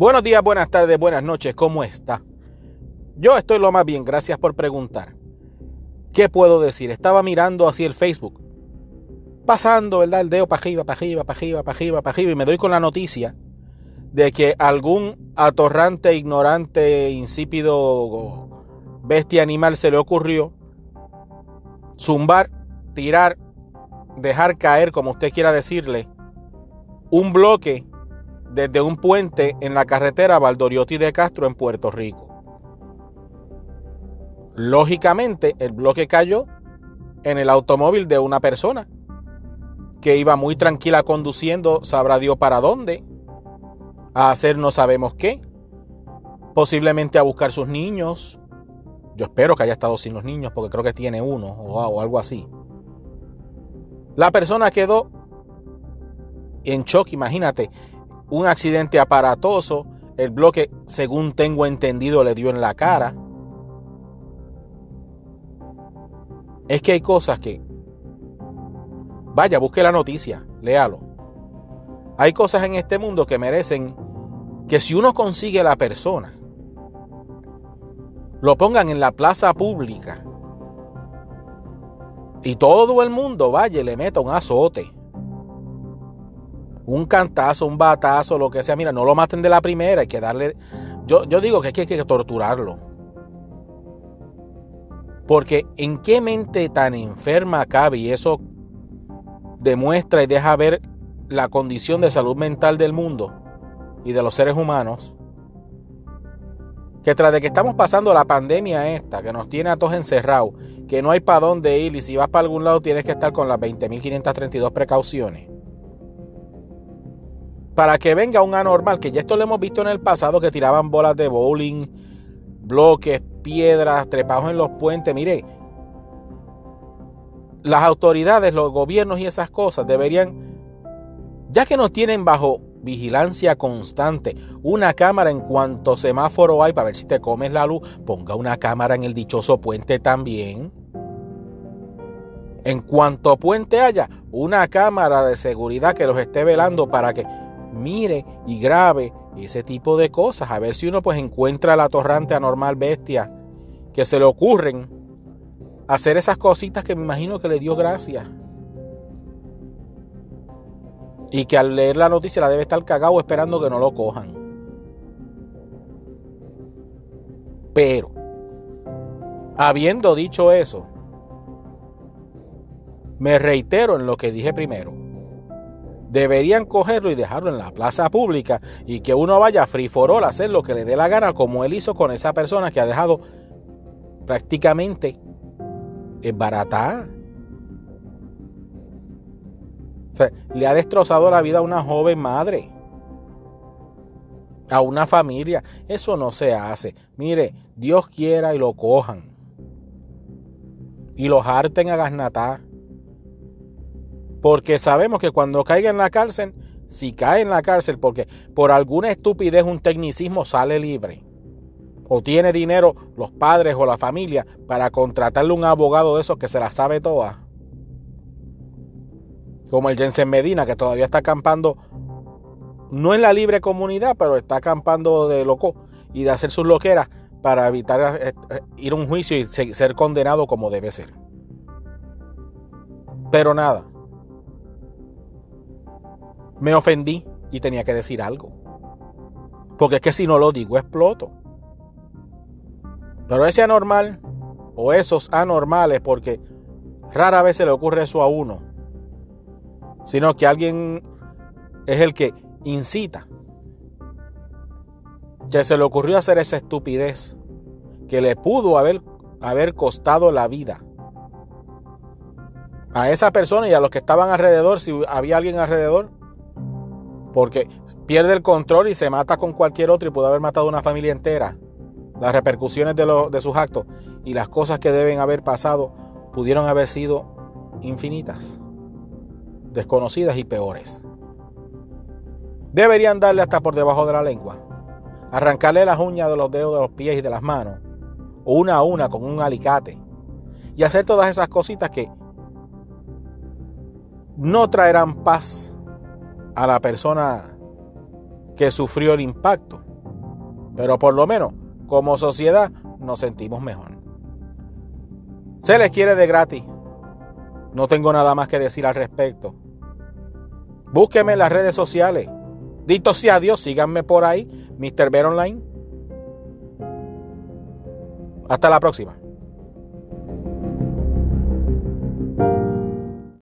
Buenos días, buenas tardes, buenas noches, ¿cómo está? Yo estoy lo más bien, gracias por preguntar. ¿Qué puedo decir? Estaba mirando así el Facebook, pasando, ¿verdad? El dedo para arriba, para arriba, para arriba, para arriba, para arriba, y me doy con la noticia de que algún atorrante, ignorante, insípido bestia animal se le ocurrió zumbar, tirar, dejar caer, como usted quiera decirle, un bloque desde un puente en la carretera Valdoriotti de Castro en Puerto Rico. Lógicamente, el bloque cayó en el automóvil de una persona que iba muy tranquila conduciendo, sabrá Dios para dónde, a hacer no sabemos qué, posiblemente a buscar sus niños. Yo espero que haya estado sin los niños porque creo que tiene uno o, o algo así. La persona quedó en shock, imagínate, un accidente aparatoso, el bloque, según tengo entendido, le dio en la cara. Es que hay cosas que... Vaya, busque la noticia, léalo. Hay cosas en este mundo que merecen que si uno consigue la persona, lo pongan en la plaza pública y todo el mundo vaya y le meta un azote un cantazo, un batazo, lo que sea. Mira, no lo maten de la primera, hay que darle. Yo, yo digo que hay que torturarlo. Porque en qué mente tan enferma cabe, y eso demuestra y deja ver la condición de salud mental del mundo y de los seres humanos, que tras de que estamos pasando la pandemia esta, que nos tiene a todos encerrados, que no hay para dónde ir y si vas para algún lado tienes que estar con las 20.532 precauciones para que venga un anormal, que ya esto lo hemos visto en el pasado, que tiraban bolas de bowling, bloques, piedras, trepados en los puentes. Mire, las autoridades, los gobiernos y esas cosas deberían, ya que nos tienen bajo vigilancia constante, una cámara en cuanto semáforo hay para ver si te comes la luz, ponga una cámara en el dichoso puente también. En cuanto puente haya, una cámara de seguridad que los esté velando para que mire y grabe ese tipo de cosas. A ver si uno pues encuentra la torrante anormal bestia que se le ocurren hacer esas cositas que me imagino que le dio gracia. Y que al leer la noticia la debe estar cagado esperando que no lo cojan. Pero, habiendo dicho eso, me reitero en lo que dije primero deberían cogerlo y dejarlo en la plaza pública y que uno vaya free for all a hacer lo que le dé la gana, como él hizo con esa persona que ha dejado prácticamente barata. O sea, le ha destrozado la vida a una joven madre, a una familia. Eso no se hace. Mire, Dios quiera y lo cojan. Y los harten a gasnatar. Porque sabemos que cuando caiga en la cárcel, si cae en la cárcel porque por alguna estupidez, un tecnicismo sale libre, o tiene dinero los padres o la familia para contratarle un abogado de esos que se la sabe toda, como el Jensen Medina, que todavía está acampando, no en la libre comunidad, pero está acampando de loco y de hacer sus loqueras para evitar eh, eh, ir a un juicio y ser condenado como debe ser. Pero nada, me ofendí y tenía que decir algo. Porque es que si no lo digo exploto. Pero ese anormal o esos anormales, porque rara vez se le ocurre eso a uno, sino que alguien es el que incita, que se le ocurrió hacer esa estupidez, que le pudo haber, haber costado la vida a esa persona y a los que estaban alrededor, si había alguien alrededor, porque pierde el control y se mata con cualquier otro y puede haber matado a una familia entera. Las repercusiones de, de sus actos y las cosas que deben haber pasado pudieron haber sido infinitas, desconocidas y peores. Deberían darle hasta por debajo de la lengua, arrancarle las uñas de los dedos de los pies y de las manos, una a una con un alicate, y hacer todas esas cositas que no traerán paz a la persona que sufrió el impacto. Pero por lo menos, como sociedad, nos sentimos mejor. Se les quiere de gratis. No tengo nada más que decir al respecto. Búsqueme en las redes sociales. Dito sea Dios, síganme por ahí, Mr. Ver Online. Hasta la próxima.